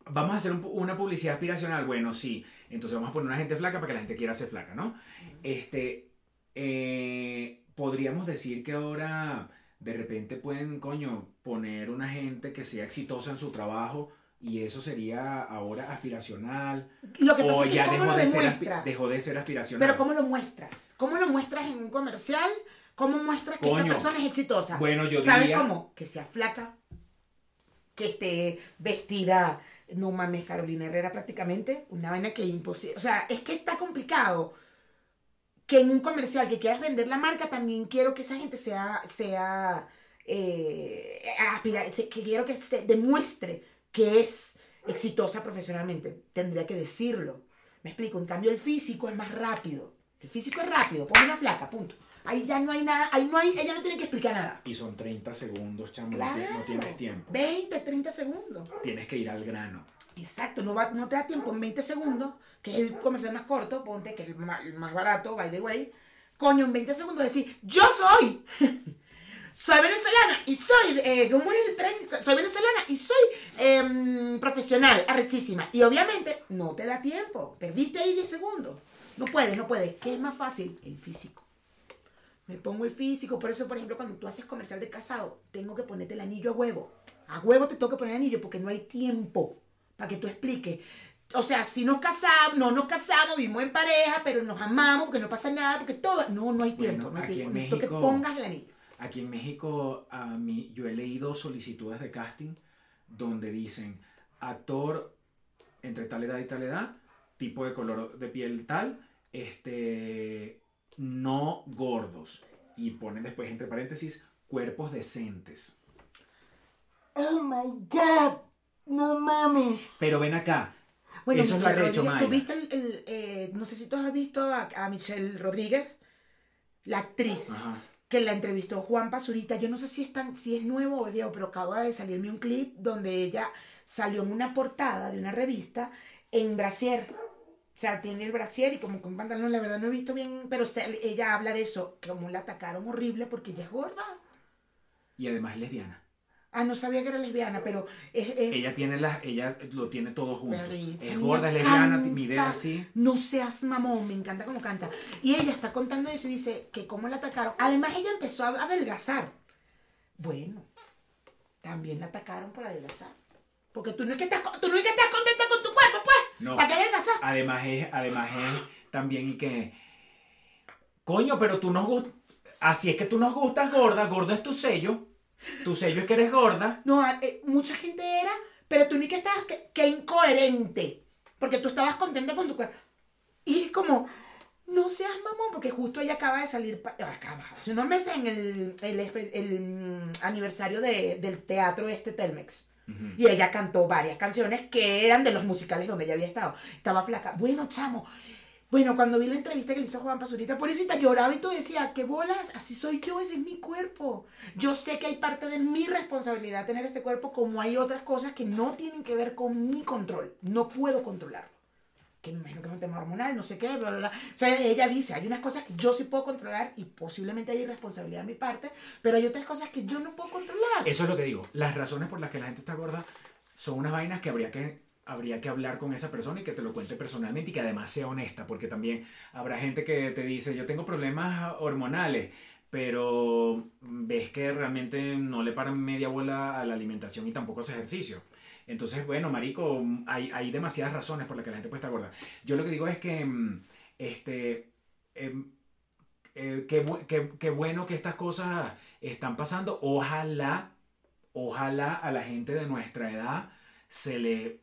S2: Vamos a hacer un una publicidad aspiracional. Bueno, sí. Entonces vamos a poner una gente flaca para que la gente quiera ser flaca, ¿no? Este. eh, podríamos decir que ahora de repente pueden, coño, poner una gente que sea exitosa en su trabajo y eso sería ahora aspiracional.
S1: Lo que pasa
S2: o
S1: es que
S2: ya
S1: ¿cómo
S2: dejó
S1: lo
S2: de, ser, dejó de ser aspiracional.
S1: Pero ¿cómo lo muestras? ¿Cómo lo muestras en un comercial? ¿Cómo muestras que
S2: Coño.
S1: esta persona es exitosa?
S2: Bueno, yo
S1: ¿Sabes
S2: diría-
S1: cómo? Que sea flaca, que esté vestida, no mames, Carolina Herrera prácticamente, una vaina que es imposible. O sea, es que está complicado que en un comercial que quieras vender la marca, también quiero que esa gente sea, sea, eh, aspira- se- que quiero que se demuestre que es exitosa profesionalmente. Tendría que decirlo. Me explico, en cambio el físico es más rápido. El físico es rápido, pon una flaca, punto. Ahí ya no hay nada, ahí no hay, ella no tiene que explicar nada.
S2: Y son 30 segundos, chamo. no
S1: Claro.
S2: No tienes tiempo.
S1: 20, 30 segundos.
S2: Tienes que ir al grano.
S1: Exacto, no, va, no te da tiempo en 20 segundos, que es el comercial más corto, ponte que es el más, el más barato, by the way. Coño, en 20 segundos decir, yo soy, soy venezolana y soy, eh, ¿cómo es el tren? Soy venezolana y soy em, profesional, arrechísima. Y obviamente no te da tiempo, perdiste ahí 10 segundos. No puedes, no puedes. ¿Qué es más fácil? El físico. Me pongo el físico, por eso, por ejemplo, cuando tú haces comercial de casado, tengo que ponerte el anillo a huevo. A huevo te tengo que poner el anillo porque no hay tiempo para que tú expliques. O sea, si nos casamos, no nos casamos, vivimos en pareja, pero nos amamos porque no pasa nada, porque todo. No, no hay tiempo.
S2: Bueno,
S1: no hay
S2: aquí
S1: tiempo.
S2: en
S1: Necesito que pongas el anillo.
S2: Aquí en México, a mí, yo he leído solicitudes de casting donde dicen actor entre tal edad y tal edad, tipo de color de piel tal, este, no gordos. Y ponen después entre paréntesis cuerpos decentes.
S1: Oh my God. No mames.
S2: Pero ven acá.
S1: Bueno,
S2: eso es
S1: Michelle
S2: arrecho,
S1: Rodríguez, ¿tú viste el, el, eh, no sé si tú has visto a, a Michelle Rodríguez, la actriz,
S2: Ajá.
S1: Que la entrevistó Juan Pazurita. Yo no sé si es, tan, si es nuevo o viejo, pero acaba de salirme un clip donde ella salió en una portada de una revista en brasier. O sea, tiene el brasier y como con pantalón, la verdad no he visto bien, pero ella habla de eso, como la atacaron horrible porque ella es gorda.
S2: Y además es lesbiana.
S1: Ah, no sabía que era lesbiana, pero es, es-
S2: Ella tiene las, ella lo tiene todo junto. Es gorda, es lesbiana, mide así.
S1: No seas mamón, me encanta cómo canta. Y ella está contando eso y dice que cómo la atacaron. Además, ella empezó a adelgazar. Bueno, también la atacaron por adelgazar. Porque tú no es que estás, tú no es que estás contenta con tu cuerpo, pues.
S2: No.
S1: ¿Para qué adelgazar?
S2: Además es, además es también y que. Coño, pero tú nos gustas. Así es que tú nos gustas gorda, gorda es tu sello. Tu sello es que eres gorda.
S1: No, eh, mucha gente era, pero tú ni que estabas, que, que incoherente. Porque tú estabas contenta con tu cuerpo. Y es como, no seas mamón, porque justo ella acaba de salir, acaba, hace unos meses en el, el, mm, aniversario de- del teatro este Telmex. Y ella cantó varias canciones que eran de los musicales donde ella había estado. Estaba flaca. Bueno, chamo. Bueno, cuando vi la entrevista que le hizo Juan Pazurita, pobrecita, lloraba y todo decía, ¿qué bolas? Así soy yo, ese es mi cuerpo. Yo sé que hay parte de mi responsabilidad tener este cuerpo, como hay otras cosas que no tienen que ver con mi control. No puedo controlarlo. Que me imagino que es un tema hormonal, no sé qué, bla, bla, bla. O sea, ella dice, hay unas cosas que yo sí puedo controlar y posiblemente hay irresponsabilidad de mi parte, pero hay otras cosas que yo no puedo controlar.
S2: Eso es lo que digo. Las razones por las que la gente está gorda son unas vainas que habría que, habría que hablar con esa persona y que te lo cuente personalmente y que además sea honesta, porque también habrá gente que te dice, yo tengo problemas hormonales, pero ves que realmente no le paran media bola a la alimentación y tampoco hace ejercicio. Entonces, bueno, marico, hay, hay demasiadas razones por las que la gente puede estar gorda. Yo lo que digo es que, mm, este, em, eh, qué, qué- qué bueno que estas cosas están pasando. Ojalá, ojalá a la gente de nuestra edad se le,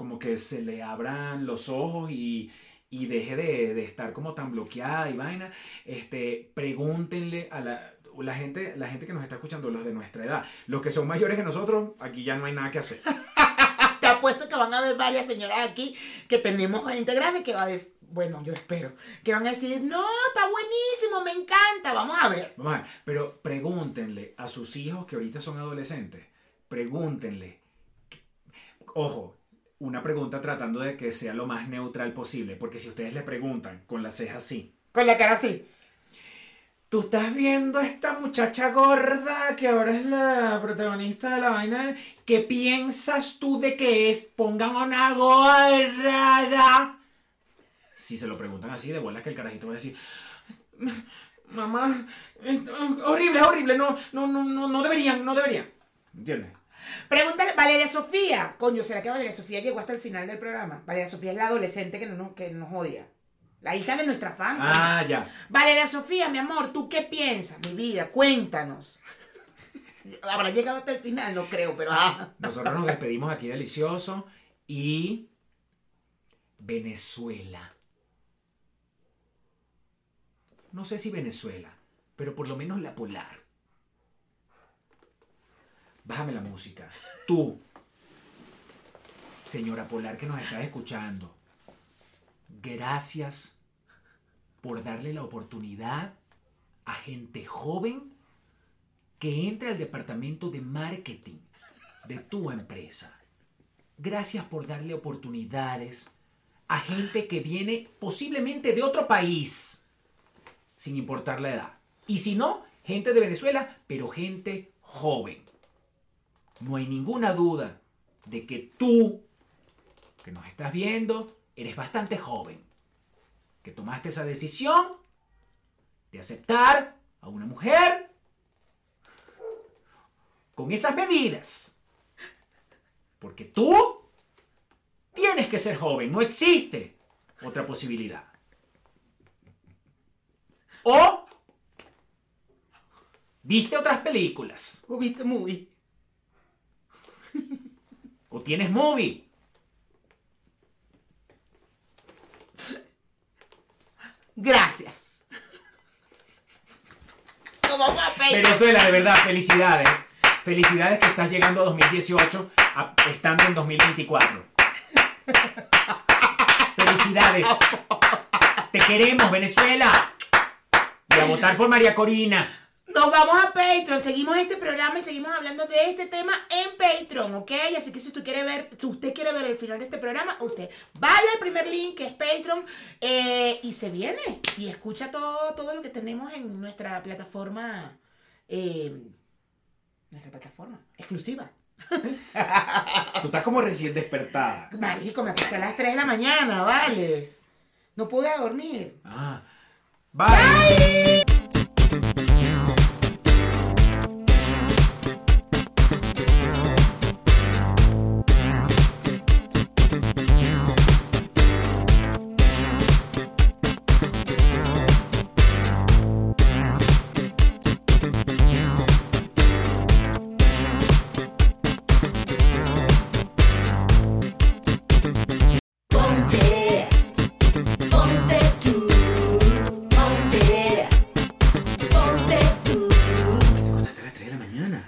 S2: como que se le abran los ojos y, y deje de, de estar como tan bloqueada y vaina. Este, pregúntenle a la, la gente, la gente que nos está escuchando, los de nuestra edad, los que son mayores que nosotros, aquí ya no hay nada que hacer.
S1: Te apuesto que van a haber varias señoras aquí que tenemos gente grande que va a decir, bueno, yo espero, que van a decir, no, está buenísimo, me encanta, vamos a ver.
S2: Vamos a ver, pero pregúntenle a sus hijos que ahorita son adolescentes, pregúntenle, ojo, una pregunta tratando de que sea lo más neutral posible, porque si ustedes le preguntan con la ceja así,
S1: Con la cara así.
S2: tú estás viendo a esta muchacha gorda que ahora es la protagonista de la vaina, ¿qué piensas tú de que es? Pongan una gorda. Si se lo preguntan así, de bolas que el carajito va a decir, mamá, horrible, horrible, no, no, no, no, no deberían, no deberían. ¿Entiendes?
S1: Pregúntale, Valeria Sofía. Coño, ¿será que Valeria Sofía llegó hasta el final del programa? Valeria Sofía es la adolescente que nos, que nos odia. La hija de nuestra fan.
S2: Ah, ya.
S1: Valeria Sofía, mi amor, ¿tú qué piensas? Mi vida, cuéntanos. Habrá llegado hasta el final, no creo, pero ah.
S2: Nosotros nos despedimos aquí delicioso y Venezuela. No sé si Venezuela, pero por lo menos la polar. Bájame la música. Tú, señora polar que nos estás escuchando, gracias por darle la oportunidad a gente joven que entre al departamento de marketing de tu empresa. Gracias por darle oportunidades a gente que viene posiblemente de otro país, sin importar la edad. Y si no, gente de Venezuela, pero gente joven. No hay ninguna duda de que tú, que nos estás viendo, eres bastante joven. Que tomaste esa decisión de aceptar a una mujer con esas medidas. Porque tú tienes que ser joven, no existe otra posibilidad. O viste otras películas,
S1: ¿O viste movie?
S2: o tienes movie.
S1: Gracias. Pedir.
S2: Venezuela, de verdad, felicidades. Felicidades que estás llegando a 2018 a- estando en 2024. Felicidades. Te queremos, Venezuela. Y a votar por María Corina.
S1: Nos vamos a Patreon, seguimos este programa y seguimos hablando de este tema en Patreon, ¿ok? Así que si usted quiere ver, si usted quiere ver el final de este programa, usted vaya al primer link que es Patreon eh, y se viene y escucha todo, todo lo que tenemos en nuestra plataforma, eh, nuestra plataforma exclusiva.
S2: Tú estás como recién despertada.
S1: Marico, me acosté a las 3 de la mañana, vale. No pude dormir.
S2: Ah. Bye.